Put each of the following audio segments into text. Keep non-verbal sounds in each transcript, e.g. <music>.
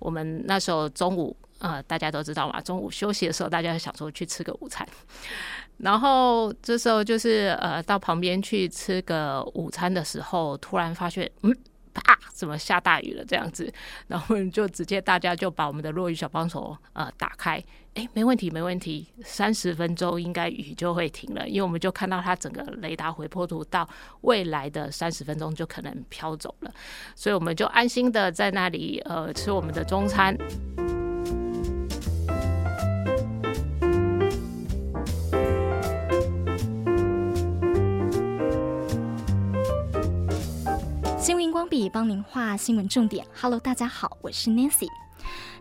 我们那时候中午，呃，大家都知道嘛，中午休息的时候，大家想说去吃个午餐，然后这时候就是呃，到旁边去吃个午餐的时候，突然发现，嗯。啪！怎么下大雨了？这样子，然后我们就直接大家就把我们的落雨小帮手呃打开，哎，没问题，没问题，三十分钟应该雨就会停了，因为我们就看到它整个雷达回波图到未来的三十分钟就可能飘走了，所以我们就安心的在那里呃吃我们的中餐。新闻荧光笔帮您画新闻重点。Hello，大家好，我是 Nancy。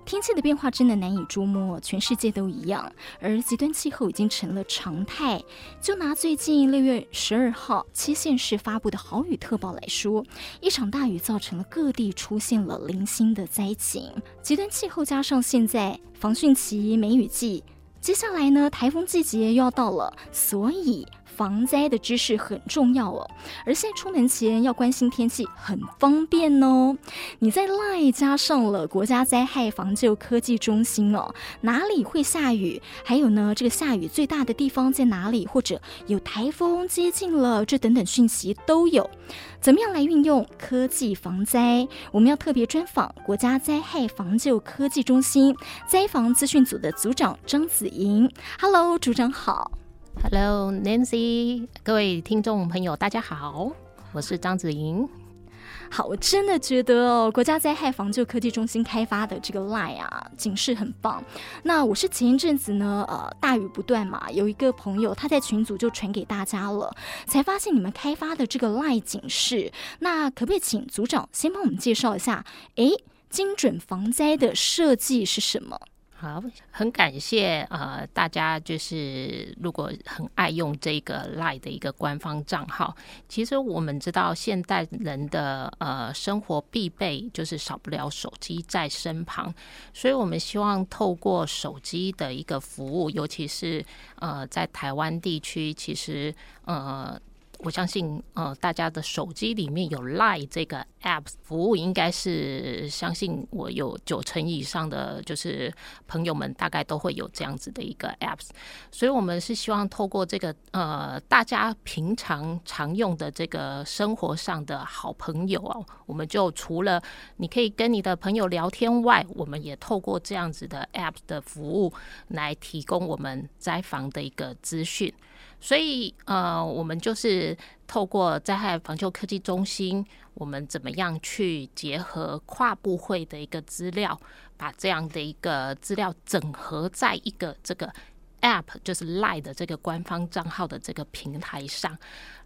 天气的变化真的难以捉摸，全世界都一样，而极端气候已经成了常态。就拿最近六月十二号七县市发布的豪雨特报来说，一场大雨造成了各地出现了零星的灾情。极端气候加上现在防汛期、梅雨季，接下来呢，台风季节又要到了，所以。防灾的知识很重要哦，而现在出门前要关心天气很方便哦。你在 LINE 加上了国家灾害防救科技中心哦，哪里会下雨？还有呢，这个下雨最大的地方在哪里？或者有台风接近了，这等等讯息都有。怎么样来运用科技防灾？我们要特别专访国家灾害防救科技中心灾防资讯组的组长张子莹。Hello，组长好。Hello, Nancy，各位听众朋友，大家好，我是张子莹。好，我真的觉得哦，国家灾害防救科技中心开发的这个 lie 啊，警示很棒。那我是前一阵子呢，呃，大雨不断嘛，有一个朋友他在群组就传给大家了，才发现你们开发的这个 lie 警示。那可不可以请组长先帮我们介绍一下？诶，精准防灾的设计是什么？好，很感谢呃大家，就是如果很爱用这个 LINE 的一个官方账号，其实我们知道现代人的呃生活必备就是少不了手机在身旁，所以我们希望透过手机的一个服务，尤其是呃在台湾地区，其实呃。我相信，呃，大家的手机里面有 LINE 这个 app 服务，应该是相信我有九成以上的，就是朋友们大概都会有这样子的一个 app，。所以，我们是希望透过这个，呃，大家平常常用的这个生活上的好朋友哦，我们就除了你可以跟你的朋友聊天外，我们也透过这样子的 app 的服务来提供我们灾防的一个资讯。所以，呃，我们就是透过灾害防救科技中心，我们怎么样去结合跨部会的一个资料，把这样的一个资料整合在一个这个 App，就是 Lie 的这个官方账号的这个平台上。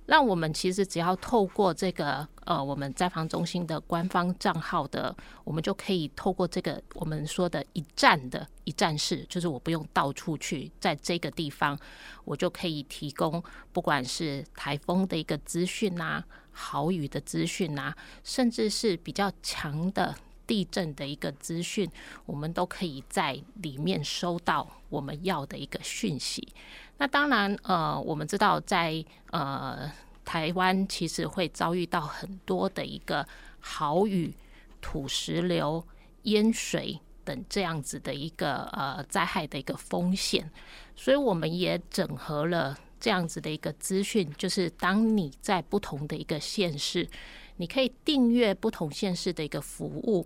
那我们其实只要透过这个呃，我们在防中心的官方账号的，我们就可以透过这个我们说的一站的一站式，就是我不用到处去，在这个地方，我就可以提供不管是台风的一个资讯啊，豪雨的资讯啊，甚至是比较强的地震的一个资讯，我们都可以在里面收到我们要的一个讯息。那当然，呃，我们知道在呃台湾，其实会遭遇到很多的一个豪雨、土石流、淹水等这样子的一个呃灾害的一个风险，所以我们也整合了这样子的一个资讯，就是当你在不同的一个县市，你可以订阅不同县市的一个服务，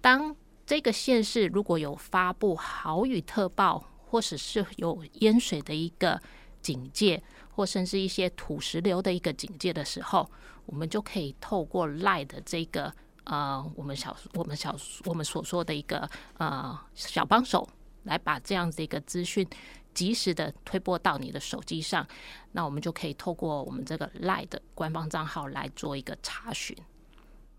当这个县市如果有发布豪雨特报。或者是有淹水的一个警戒，或甚至一些土石流的一个警戒的时候，我们就可以透过 LINE 的这个呃，我们小我们小我们所说的一个呃小帮手，来把这样子一个资讯及时的推播到你的手机上，那我们就可以透过我们这个 LINE 的官方账号来做一个查询。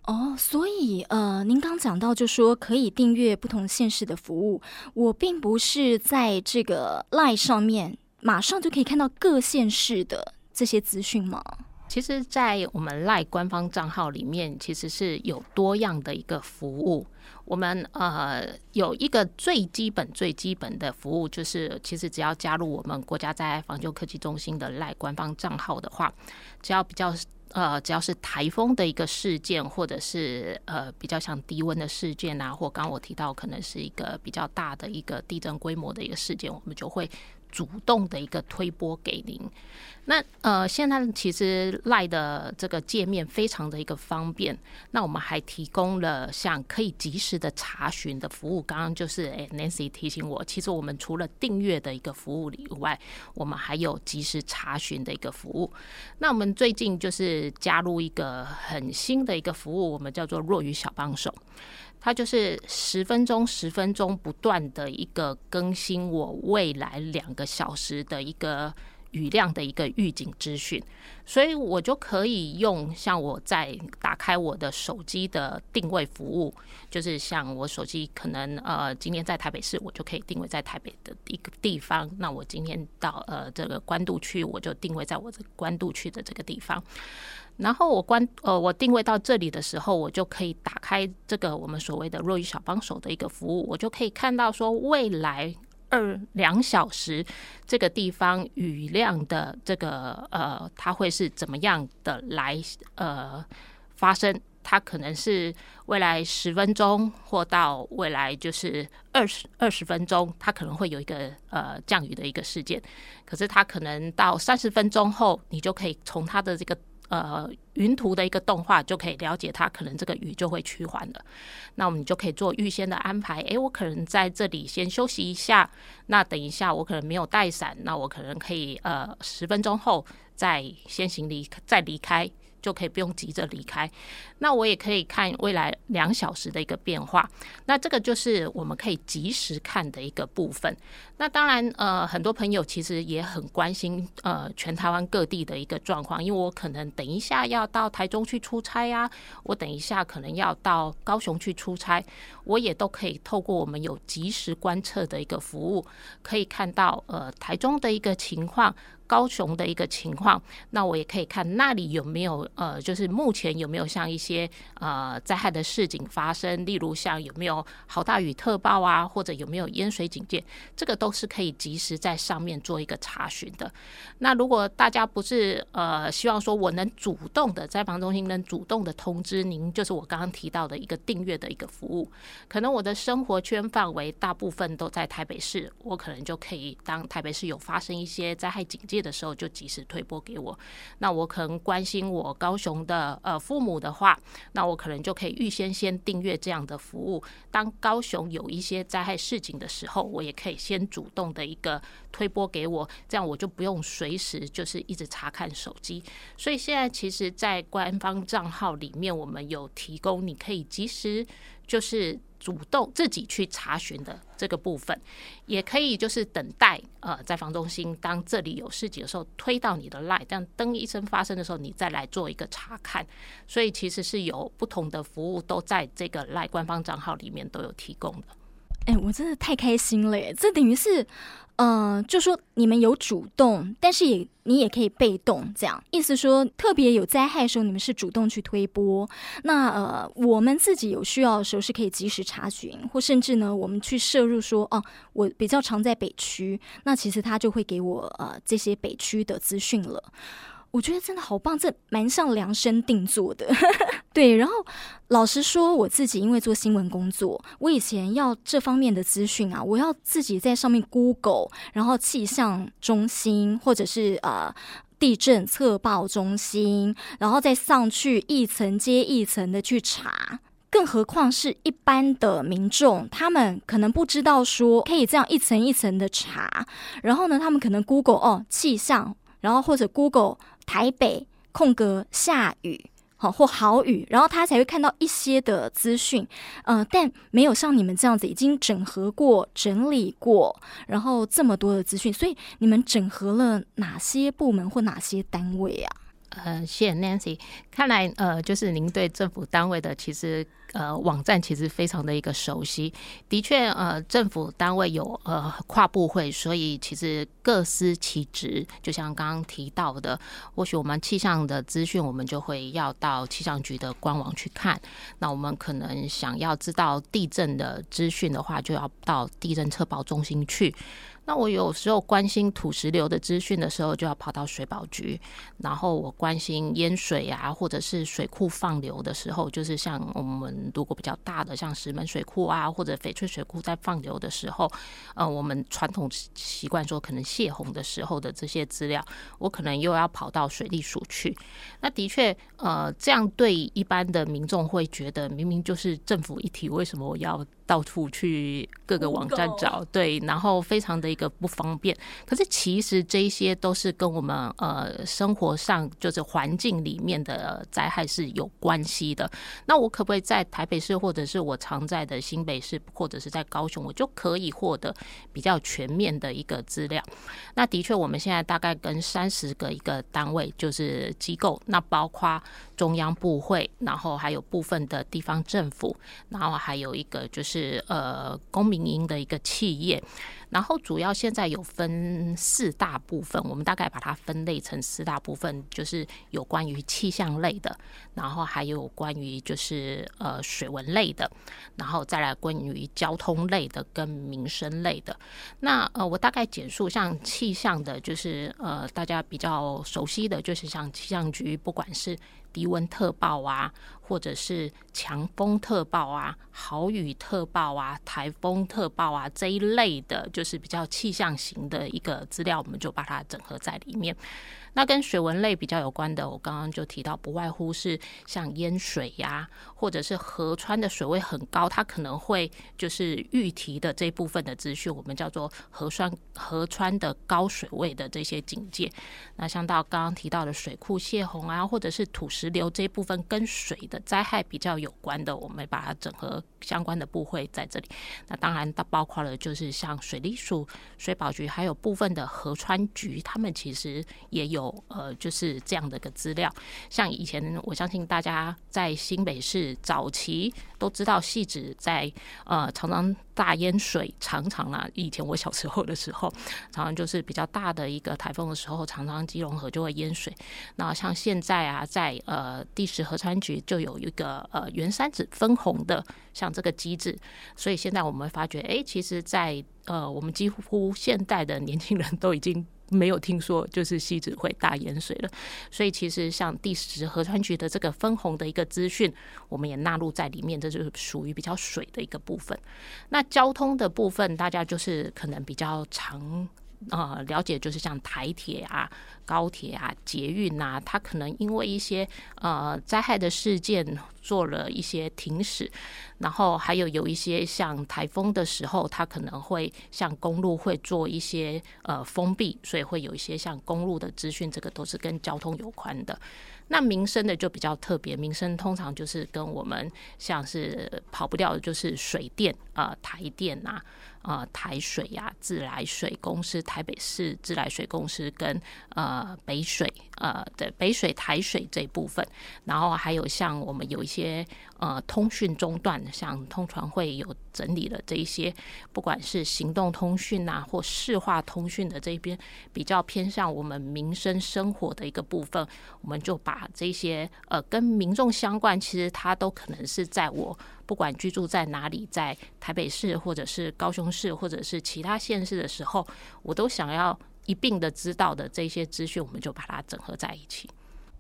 哦，所以呃，您刚讲到就说可以订阅不同县市的服务，我并不是在这个 LINE 上面马上就可以看到各县市的这些资讯吗？其实，在我们 LINE 官方账号里面，其实是有多样的一个服务。我们呃有一个最基本、最基本的服务，就是其实只要加入我们国家灾害防救科技中心的 LINE 官方账号的话，只要比较。呃，只要是台风的一个事件，或者是呃比较像低温的事件啊，或刚刚我提到可能是一个比较大的一个地震规模的一个事件，我们就会。主动的一个推播给您，那呃，现在其实赖的这个界面非常的一个方便。那我们还提供了像可以及时的查询的服务。刚刚就是诶，Nancy 提醒我，其实我们除了订阅的一个服务以外，我们还有及时查询的一个服务。那我们最近就是加入一个很新的一个服务，我们叫做若雨小帮手。它就是十分钟、十分钟不断的一个更新，我未来两个小时的一个雨量的一个预警资讯，所以我就可以用像我在打开我的手机的定位服务，就是像我手机可能呃今天在台北市，我就可以定位在台北的一个地方。那我今天到呃这个关渡区，我就定位在我这关渡区的这个地方。然后我关呃，我定位到这里的时候，我就可以打开这个我们所谓的弱雨小帮手的一个服务，我就可以看到说未来二两小时这个地方雨量的这个呃，它会是怎么样的来呃发生？它可能是未来十分钟，或到未来就是二十二十分钟，它可能会有一个呃降雨的一个事件。可是它可能到三十分钟后，你就可以从它的这个。呃，云图的一个动画就可以了解它可能这个雨就会趋缓了。那我们就可以做预先的安排。诶，我可能在这里先休息一下。那等一下我可能没有带伞，那我可能可以呃十分钟后再先行离再离开。就可以不用急着离开，那我也可以看未来两小时的一个变化。那这个就是我们可以及时看的一个部分。那当然，呃，很多朋友其实也很关心呃全台湾各地的一个状况，因为我可能等一下要到台中去出差呀，我等一下可能要到高雄去出差，我也都可以透过我们有即时观测的一个服务，可以看到呃台中的一个情况。高雄的一个情况，那我也可以看那里有没有呃，就是目前有没有像一些呃灾害的事情发生，例如像有没有好大雨特报啊，或者有没有淹水警戒，这个都是可以及时在上面做一个查询的。那如果大家不是呃希望说我能主动的灾防中心能主动的通知您，就是我刚刚提到的一个订阅的一个服务，可能我的生活圈范围大部分都在台北市，我可能就可以当台北市有发生一些灾害警戒的时候就及时推播给我，那我可能关心我高雄的呃父母的话，那我可能就可以预先先订阅这样的服务。当高雄有一些灾害事情的时候，我也可以先主动的一个推播给我，这样我就不用随时就是一直查看手机。所以现在其实，在官方账号里面，我们有提供你可以及时就是。主动自己去查询的这个部分，也可以就是等待呃，在房中心当这里有事情的时候推到你的 LINE，这样灯一声发生的时候，你再来做一个查看。所以其实是有不同的服务都在这个 LINE 官方账号里面都有提供的。哎，我真的太开心了耶！这等于是。呃，就说你们有主动，但是也你也可以被动，这样意思说，特别有灾害的时候，你们是主动去推播。那呃，我们自己有需要的时候是可以及时查询，或甚至呢，我们去摄入说，哦，我比较常在北区，那其实他就会给我呃这些北区的资讯了。我觉得真的好棒，这蛮像量身定做的。<laughs> 对，然后老实说，我自己因为做新闻工作，我以前要这方面的资讯啊，我要自己在上面 Google，然后气象中心或者是呃地震测报中心，然后再上去一层接一层的去查。更何况是一般的民众，他们可能不知道说可以这样一层一层的查，然后呢，他们可能 Google 哦气象，然后或者 Google。台北空格下雨，好或好雨，然后他才会看到一些的资讯，呃，但没有像你们这样子已经整合过、整理过，然后这么多的资讯，所以你们整合了哪些部门或哪些单位啊？呃，谢谢 Nancy，看来呃，就是您对政府单位的其实呃网站其实非常的一个熟悉。的确，呃，政府单位有呃跨部会，所以其实各司其职。就像刚刚提到的，或许我们气象的资讯，我们就会要到气象局的官网去看。那我们可能想要知道地震的资讯的话，就要到地震测报中心去。那我有时候关心土石流的资讯的时候，就要跑到水保局；然后我关心淹水啊，或者是水库放流的时候，就是像我们如果比较大的，像石门水库啊，或者翡翠水库在放流的时候，呃，我们传统习惯说可能泄洪的时候的这些资料，我可能又要跑到水利署去。那的确，呃，这样对一般的民众会觉得，明明就是政府一体，为什么我要？到处去各个网站找，对，然后非常的一个不方便。可是其实这些都是跟我们呃生活上就是环境里面的灾害是有关系的。那我可不可以在台北市，或者是我常在的新北市，或者是在高雄，我就可以获得比较全面的一个资料？那的确，我们现在大概跟三十个一个单位就是机构，那包括中央部会，然后还有部分的地方政府，然后还有一个就是。是呃，公民营的一个企业，然后主要现在有分四大部分，我们大概把它分类成四大部分，就是有关于气象类的，然后还有关于就是呃水文类的，然后再来关于交通类的跟民生类的。那呃，我大概简述，像气象的，就是呃大家比较熟悉的就是像气象局，不管是低温特报啊，或者是强风特报啊、豪雨特报啊、台风特报啊这一类的，就是比较气象型的一个资料，我们就把它整合在里面。那跟水文类比较有关的，我刚刚就提到，不外乎是像淹水呀、或者是河川的水位很高，它可能会就是预提的这部分的资讯，我们叫做河川河川的高水位的这些警戒。那像到刚刚提到的水库泄洪啊，或者是土石流这一部分跟水的灾害比较有关的，我们把它整合相关的部会在这里。那当然，它包括了就是像水利署、水保局，还有部分的河川局，他们其实也有。呃，就是这样的一个资料，像以前，我相信大家在新北市早期都知道，汐止在呃常常大淹水，常常啊，以前我小时候的时候，常常就是比较大的一个台风的时候，常常基隆河就会淹水。那像现在啊，在呃第十河川局就有一个呃原三子分红的像这个机制，所以现在我们发觉，哎，其实，在呃我们几乎现代的年轻人都已经。没有听说就是汐止会大淹水了，所以其实像第十河川局的这个分红的一个资讯，我们也纳入在里面，这就是属于比较水的一个部分。那交通的部分，大家就是可能比较常呃了解，就是像台铁啊。高铁啊，捷运啊，它可能因为一些呃灾害的事件做了一些停驶，然后还有有一些像台风的时候，它可能会像公路会做一些呃封闭，所以会有一些像公路的资讯，这个都是跟交通有关的。那民生的就比较特别，民生通常就是跟我们像是跑不掉的，就是水电啊、台电呐、啊、呃台水呀、啊、自来水公司、台北市自来水公司跟呃。呃，北水呃的北水台水这一部分，然后还有像我们有一些呃通讯中断，像通传会有整理了这一些，不管是行动通讯啊，或市话通讯的这边比较偏向我们民生生活的一个部分，我们就把这些呃跟民众相关，其实它都可能是在我不管居住在哪里，在台北市或者是高雄市或者是其他县市的时候，我都想要。一并的知道的这些资讯，我们就把它整合在一起。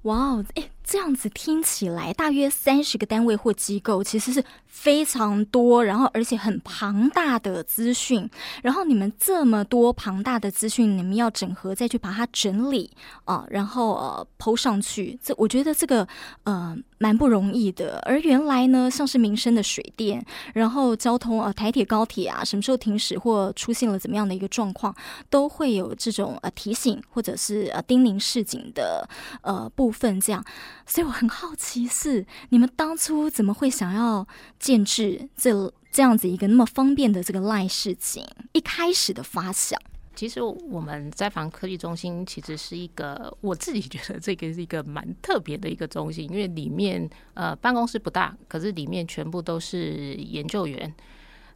哇哦，哎，这样子听起来，大约三十个单位或机构，其实是非常多，然后而且很庞大的资讯。然后你们这么多庞大的资讯，你们要整合再去把它整理啊，然后呃抛上去。这我觉得这个呃。蛮不容易的，而原来呢，像是民生的水电，然后交通呃台铁高铁啊，什么时候停驶或出现了怎么样的一个状况，都会有这种呃提醒或者是呃叮咛示警的呃部分，这样，所以我很好奇是你们当初怎么会想要建置这这样子一个那么方便的这个赖事情，一开始的发想。其实我们在防科技中心其实是一个，我自己觉得这个是一个蛮特别的一个中心，因为里面呃办公室不大，可是里面全部都是研究员。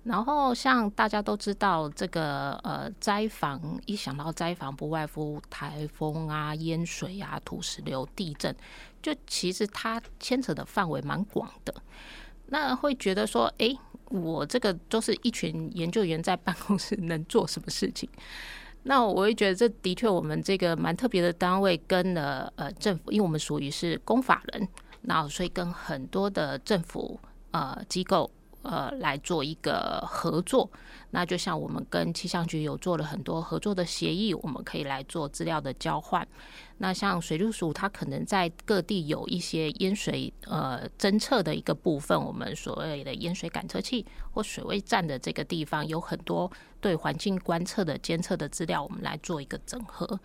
然后像大家都知道，这个呃灾防一想到灾防，不外乎台风啊、淹水啊、土石流、地震，就其实它牵扯的范围蛮广的。那会觉得说，哎。我这个都是一群研究员在办公室能做什么事情？那我会觉得这的确我们这个蛮特别的单位，跟了呃政府，因为我们属于是公法人，那所以跟很多的政府呃机构。呃，来做一个合作，那就像我们跟气象局有做了很多合作的协议，我们可以来做资料的交换。那像水利署，它可能在各地有一些淹水呃侦测的一个部分，我们所谓的淹水感测器或水位站的这个地方，有很多对环境观测的监测的资料，我们来做一个整合。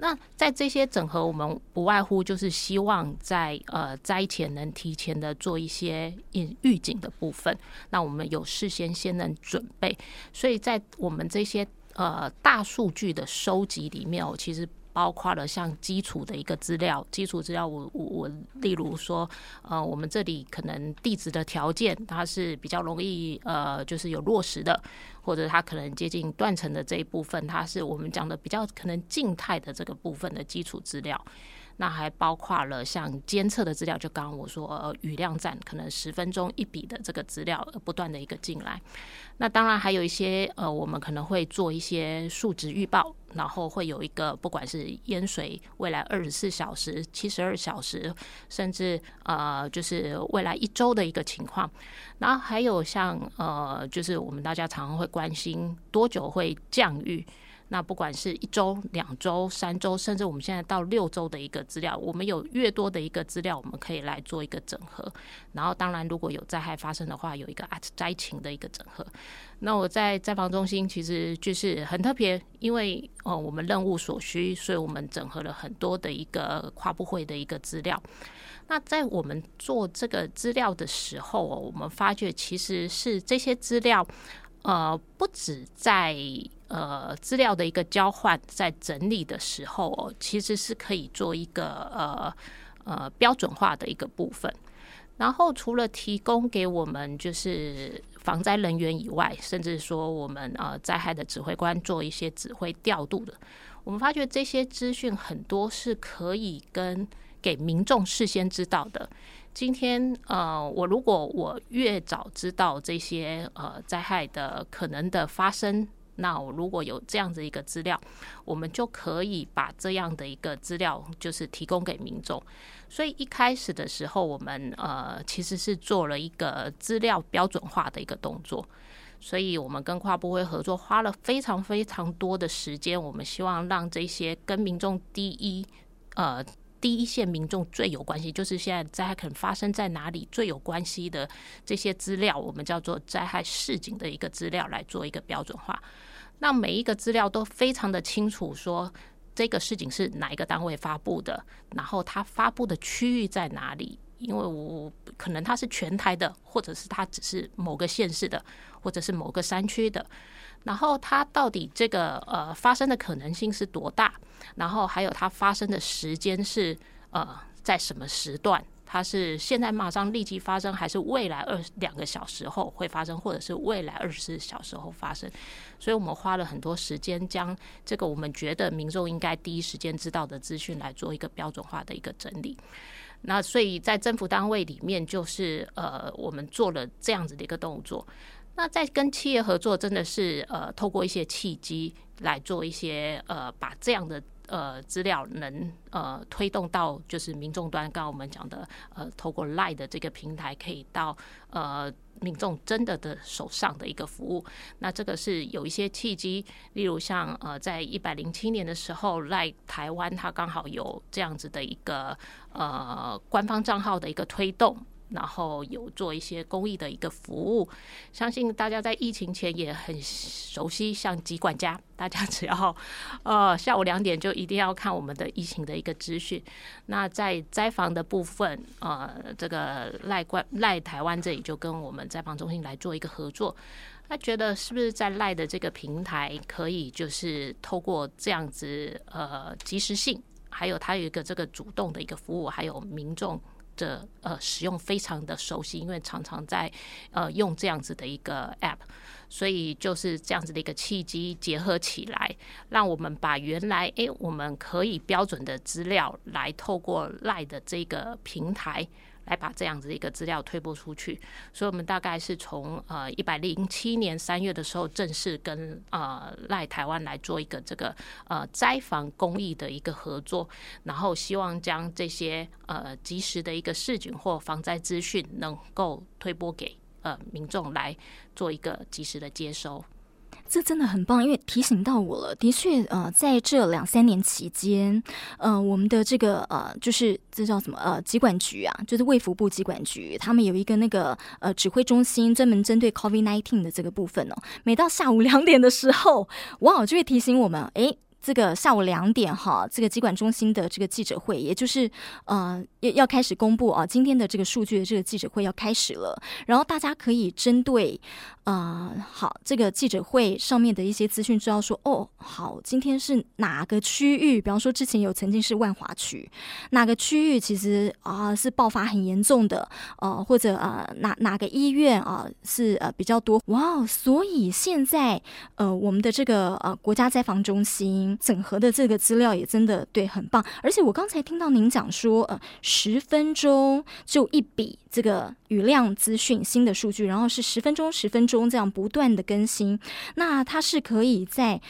那在这些整合，我们不外乎就是希望在呃灾前能提前的做一些预预警的部分，那我们有事先先能准备，所以在我们这些呃大数据的收集里面，哦其实。包括了像基础的一个资料，基础资料我我我，例如说，呃，我们这里可能地质的条件它是比较容易呃，就是有落实的，或者它可能接近断层的这一部分，它是我们讲的比较可能静态的这个部分的基础资料。那还包括了像监测的资料，就刚刚我说，呃，雨量站可能十分钟一笔的这个资料，不断的一个进来。那当然还有一些，呃，我们可能会做一些数值预报，然后会有一个不管是淹水未来二十四小时、七十二小时，甚至呃，就是未来一周的一个情况。然后还有像呃，就是我们大家常常会关心多久会降雨。那不管是一周、两周、三周，甚至我们现在到六周的一个资料，我们有越多的一个资料，我们可以来做一个整合。然后，当然如果有灾害发生的话，有一个灾情的一个整合。那我在灾防中心其实就是很特别，因为哦，我们任务所需，所以我们整合了很多的一个跨部会的一个资料。那在我们做这个资料的时候，我们发觉其实是这些资料。呃，不止在呃资料的一个交换，在整理的时候哦，其实是可以做一个呃呃标准化的一个部分。然后除了提供给我们就是防灾人员以外，甚至说我们呃灾害的指挥官做一些指挥调度的，我们发觉这些资讯很多是可以跟给民众事先知道的。今天呃，我如果我越早知道这些呃灾害的可能的发生，那如果有这样子一个资料，我们就可以把这样的一个资料就是提供给民众。所以一开始的时候，我们呃其实是做了一个资料标准化的一个动作，所以我们跟跨部会合作，花了非常非常多的时间，我们希望让这些跟民众第一呃。第一线民众最有关系，就是现在灾害可能发生在哪里最有关系的这些资料，我们叫做灾害市井的一个资料来做一个标准化。那每一个资料都非常的清楚，说这个事情是哪一个单位发布的，然后它发布的区域在哪里，因为我可能它是全台的，或者是它只是某个县市的，或者是某个山区的。然后它到底这个呃发生的可能性是多大？然后还有它发生的时间是呃在什么时段？它是现在马上立即发生，还是未来二两个小时后会发生，或者是未来二十四小时后发生？所以我们花了很多时间将这个我们觉得民众应该第一时间知道的资讯来做一个标准化的一个整理。那所以在政府单位里面，就是呃我们做了这样子的一个动作。那在跟企业合作，真的是呃，透过一些契机来做一些呃，把这样的呃资料能呃推动到就是民众端。刚刚我们讲的呃，透过赖的这个平台，可以到呃民众真的的手上的一个服务。那这个是有一些契机，例如像呃，在一百零七年的时候赖台湾它刚好有这样子的一个呃官方账号的一个推动。然后有做一些公益的一个服务，相信大家在疫情前也很熟悉，像疾管家，大家只要呃 <laughs> 下午两点就一定要看我们的疫情的一个资讯。那在灾防的部分，呃，这个赖关赖台湾这里就跟我们灾防中心来做一个合作。他觉得是不是在赖的这个平台可以就是透过这样子呃即时性，还有他有一个这个主动的一个服务，还有民众的呃使用非常的熟悉，因为常常在呃用这样子的一个 app，所以就是这样子的一个契机结合起来，让我们把原来诶我们可以标准的资料来透过赖的这个平台。来把这样子一个资料推播出去，所以我们大概是从呃一百零七年三月的时候正式跟呃赖台湾来做一个这个呃灾防公益的一个合作，然后希望将这些呃及时的一个示警或防灾资讯能够推播给呃民众来做一个及时的接收。这真的很棒，因为提醒到我了。的确，呃，在这两三年期间，呃，我们的这个呃，就是这叫什么呃，疾管局啊，就是卫福部疾管局，他们有一个那个呃指挥中心，专门针对 COVID-19 的这个部分哦。每到下午两点的时候，哇，就会提醒我们，诶。这个下午两点哈，这个疾管中心的这个记者会，也就是呃要要开始公布啊，今天的这个数据的这个记者会要开始了。然后大家可以针对呃好这个记者会上面的一些资讯，知道说哦好，今天是哪个区域？比方说之前有曾经是万华区，哪个区域其实啊、是爆发很严重的，呃或者呃哪哪个医院啊、是呃比较多哇，所以现在呃我们的这个呃国家灾防中心。整合的这个资料也真的对很棒，而且我刚才听到您讲说，呃，十分钟就一笔这个雨量资讯新的数据，然后是十分钟十分钟这样不断的更新，那它是可以在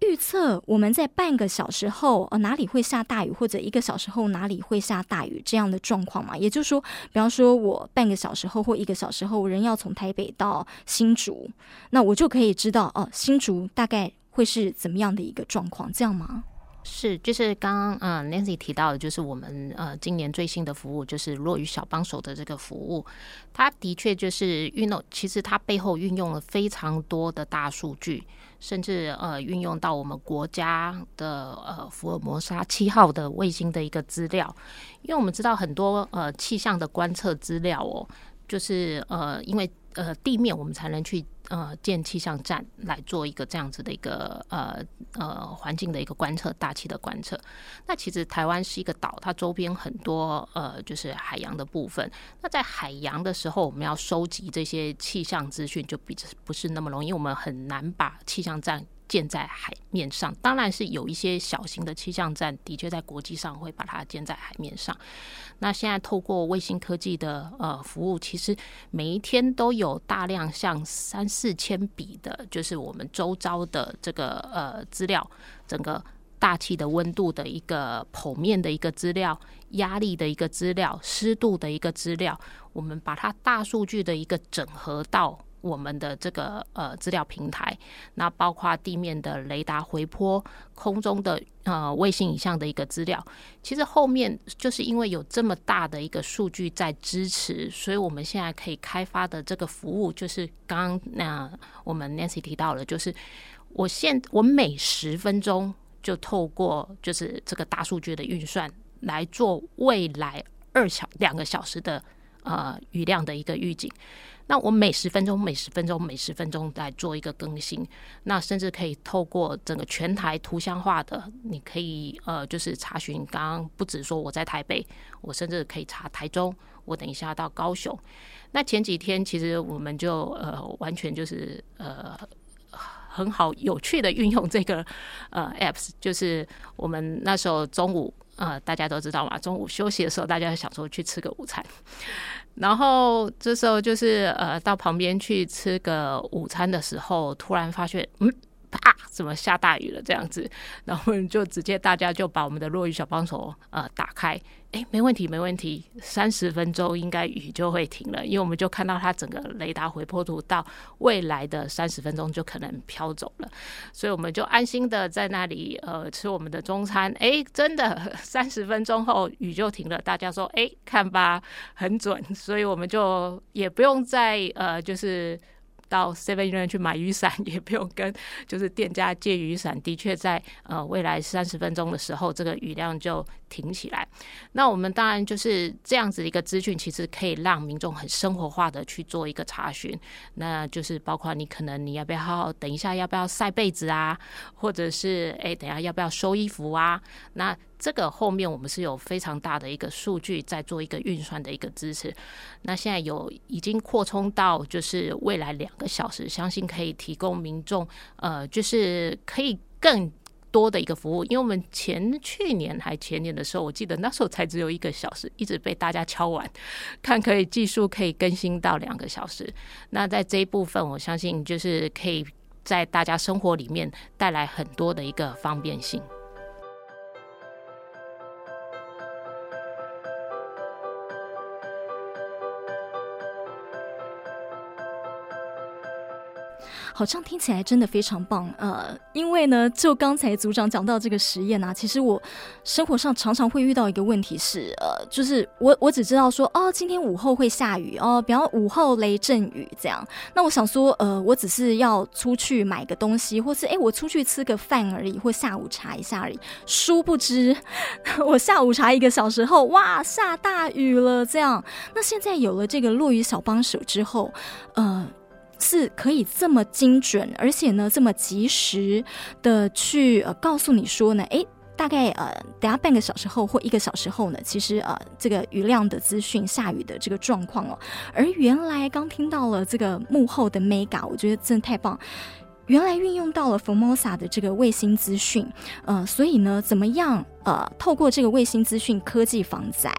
预测我们在半个小时后呃哪里会下大雨，或者一个小时后哪里会下大雨这样的状况嘛？也就是说，比方说我半个小时后或一个小时后人要从台北到新竹，那我就可以知道哦，新竹大概。会是怎么样的一个状况？这样吗？是，就是刚刚嗯 Nancy 提到的，就是我们呃今年最新的服务，就是落雨小帮手的这个服务，它的确就是运用，其实它背后运用了非常多的大数据，甚至呃运用到我们国家的呃福尔摩沙七号的卫星的一个资料，因为我们知道很多呃气象的观测资料哦，就是呃因为呃地面我们才能去。呃，建气象站来做一个这样子的一个呃呃环境的一个观测，大气的观测。那其实台湾是一个岛，它周边很多呃就是海洋的部分。那在海洋的时候，我们要收集这些气象资讯，就比不是那么容易，我们很难把气象站。建在海面上，当然是有一些小型的气象站，的确在国际上会把它建在海面上。那现在透过卫星科技的呃服务，其实每一天都有大量像三四千笔的，就是我们周遭的这个呃资料，整个大气的温度的一个剖面的一个资料，压力的一个资料，湿度的一个资料，我们把它大数据的一个整合到。我们的这个呃资料平台，那包括地面的雷达回波、空中的呃卫星影像的一个资料，其实后面就是因为有这么大的一个数据在支持，所以我们现在可以开发的这个服务，就是刚刚那我们 Nancy 提到了，就是我现我每十分钟就透过就是这个大数据的运算来做未来二小两个小时的呃雨量的一个预警。那我每十分钟、每十分钟、每十分钟来做一个更新，那甚至可以透过整个全台图像化的，你可以呃，就是查询。刚刚不止说我在台北，我甚至可以查台中，我等一下到高雄。那前几天其实我们就呃，完全就是呃，很好有趣的运用这个呃 apps，就是我们那时候中午呃，大家都知道嘛，中午休息的时候，大家想说去吃个午餐。然后这时候就是呃，到旁边去吃个午餐的时候，突然发现，嗯，啪，怎么下大雨了这样子？然后就直接大家就把我们的落雨小帮手呃打开。哎，没问题，没问题，三十分钟应该雨就会停了，因为我们就看到它整个雷达回波图到未来的三十分钟就可能飘走了，所以我们就安心的在那里呃吃我们的中餐。哎，真的三十分钟后雨就停了，大家说哎看吧，很准，所以我们就也不用再呃就是到 Seven Eleven 去买雨伞，<laughs> 也不用跟就是店家借雨伞。的确，在呃未来三十分钟的时候，这个雨量就停起来。那我们当然就是这样子的一个资讯，其实可以让民众很生活化的去做一个查询。那就是包括你可能你要不要好好等一下要不要晒被子啊，或者是哎等下要不要收衣服啊？那这个后面我们是有非常大的一个数据在做一个运算的一个支持。那现在有已经扩充到就是未来两个小时，相信可以提供民众呃就是可以更多的一个服务。因为我们前去年还前年的时候，我记得那时候才只有一个小时，一直被大家敲完，看可以技术可以更新到两个小时。那在这一部分，我相信就是可以在大家生活里面带来很多的一个方便性。好像听起来真的非常棒，呃，因为呢，就刚才组长讲到这个实验啊，其实我生活上常常会遇到一个问题是，呃，就是我我只知道说，哦，今天午后会下雨哦，比方午后雷阵雨这样。那我想说，呃，我只是要出去买个东西，或是诶，我出去吃个饭而已，或下午茶一下而已。殊不知，<laughs> 我下午茶一个小时后，哇，下大雨了这样。那现在有了这个落雨小帮手之后，呃。是可以这么精准，而且呢，这么及时的去呃告诉你说呢，诶，大概呃等下半个小时后或一个小时后呢，其实呃这个雨量的资讯、下雨的这个状况哦。而原来刚听到了这个幕后的 Mega，我觉得真的太棒。原来运用到了 Formosa 的这个卫星资讯，呃，所以呢，怎么样呃透过这个卫星资讯科技防灾？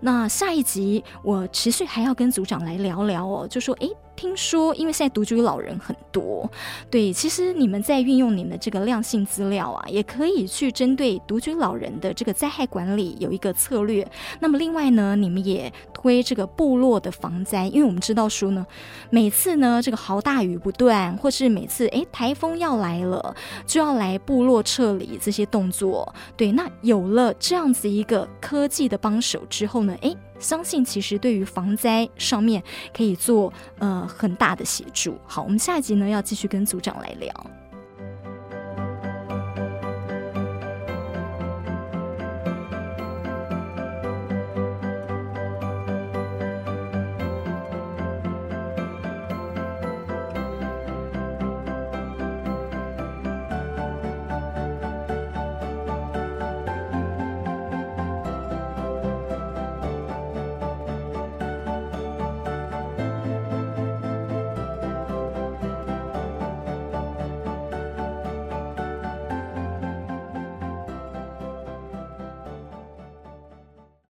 那下一集我持续还要跟组长来聊聊哦，就说诶。听说，因为现在独居老人很多，对，其实你们在运用你们的这个量性资料啊，也可以去针对独居老人的这个灾害管理有一个策略。那么另外呢，你们也推这个部落的防灾，因为我们知道说呢，每次呢这个豪大雨不断，或是每次诶台风要来了，就要来部落撤离这些动作。对，那有了这样子一个科技的帮手之后呢，诶。相信其实对于防灾上面可以做呃很大的协助。好，我们下一集呢要继续跟组长来聊。